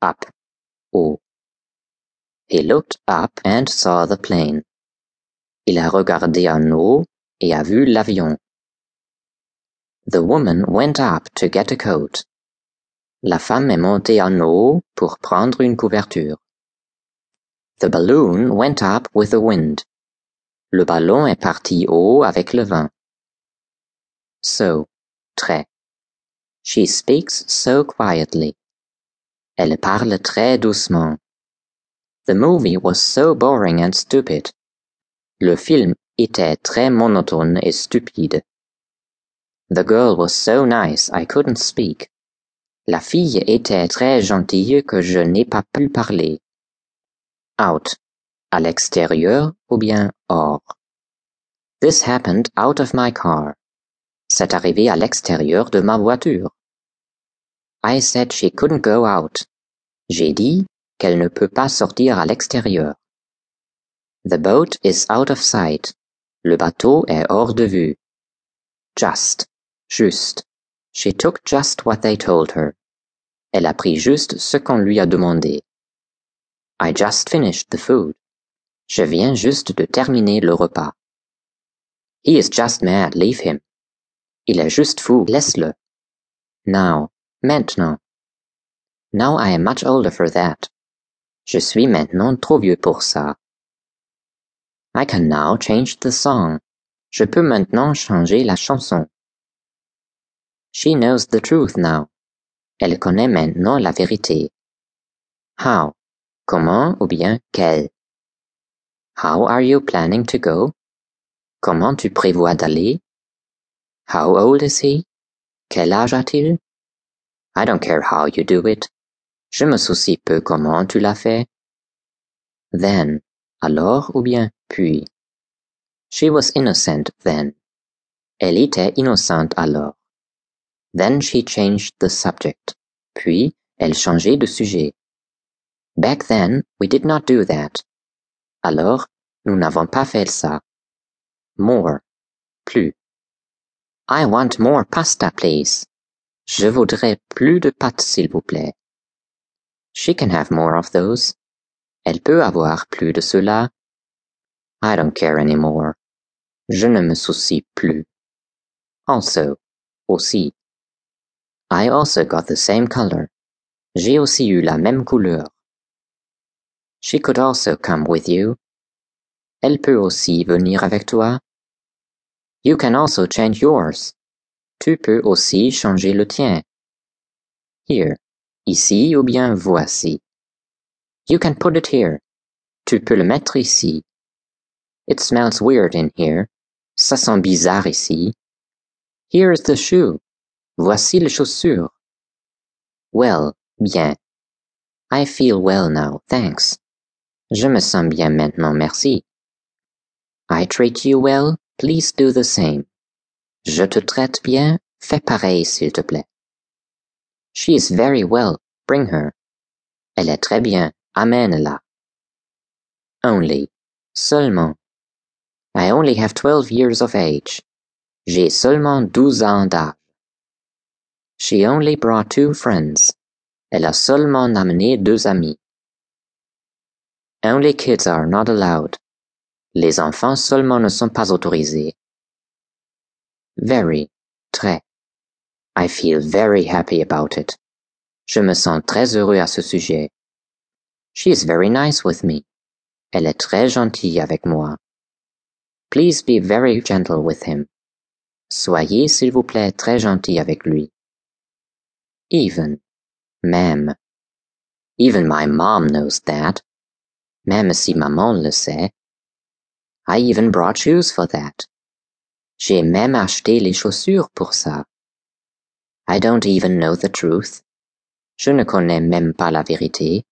Up. Haut. He looked up and saw the plane. Il a regardé en haut et a vu l'avion. The woman went up to get a coat. La femme est montée en haut pour prendre une couverture. The balloon went up with the wind. Le ballon est parti haut avec le vent. So, très. She speaks so quietly. Elle parle très doucement. The movie was so boring and stupid. Le film était très monotone et stupide. The girl was so nice I couldn't speak. La fille était très gentille que je n'ai pas pu parler. Out. À l'extérieur ou bien hors? This happened out of my car. C'est arrivé à l'extérieur de ma voiture. I said she couldn't go out. J'ai dit qu'elle ne peut pas sortir à l'extérieur. The boat is out of sight. Le bateau est hors de vue. Just. Juste. She took just what they told her. Elle a pris juste ce qu'on lui a demandé. I just finished the food. Je viens juste de terminer le repas. He is just mad, leave him. Il est juste fou, laisse-le. Now, maintenant. Now I am much older for that. Je suis maintenant trop vieux pour ça. I can now change the song. Je peux maintenant changer la chanson. She knows the truth now. Elle connaît maintenant la vérité. How? Comment ou bien quel? How are you planning to go? Comment tu prévois d'aller? How old is he? Quel âge a-t-il? I don't care how you do it. Je me soucie peu comment tu l'as fait. Then, alors ou bien puis. She was innocent then. Elle était innocente alors. Then she changed the subject. Puis, elle changeait de sujet. Back then, we did not do that. Alors, nous n'avons pas fait ça. More. Plus. I want more pasta, please. Je voudrais plus de pâtes, s'il vous plaît. She can have more of those. Elle peut avoir plus de cela. I don't care anymore. Je ne me soucie plus. Also. Aussi. I also got the same color. J'ai aussi eu la même couleur. She could also come with you. Elle peut aussi venir avec toi. You can also change yours. Tu peux aussi changer le tien. Here. Ici ou bien voici. You can put it here. Tu peux le mettre ici. It smells weird in here. Ça sent bizarre ici. Here is the shoe. Voici les chaussures. Well, bien. I feel well now, thanks. Je me sens bien maintenant, merci. I treat you well, please do the same. Je te traite bien, fais pareil s'il te plaît. She is very well, bring her. Elle est très bien, amène-la. Only, seulement. I only have twelve years of age. J'ai seulement douze ans d'âge. She only brought two friends. Elle a seulement amené deux amis. Only kids are not allowed. Les enfants seulement ne sont pas autorisés. Very, très. I feel very happy about it. Je me sens très heureux à ce sujet. She is very nice with me. Elle est très gentille avec moi. Please be very gentle with him. Soyez, s'il vous plaît, très gentil avec lui. Even. Même. Even my mom knows that. Même si maman le sait. I even brought shoes for that. J'ai même acheté les chaussures pour ça. I don't even know the truth. Je ne connais même pas la vérité.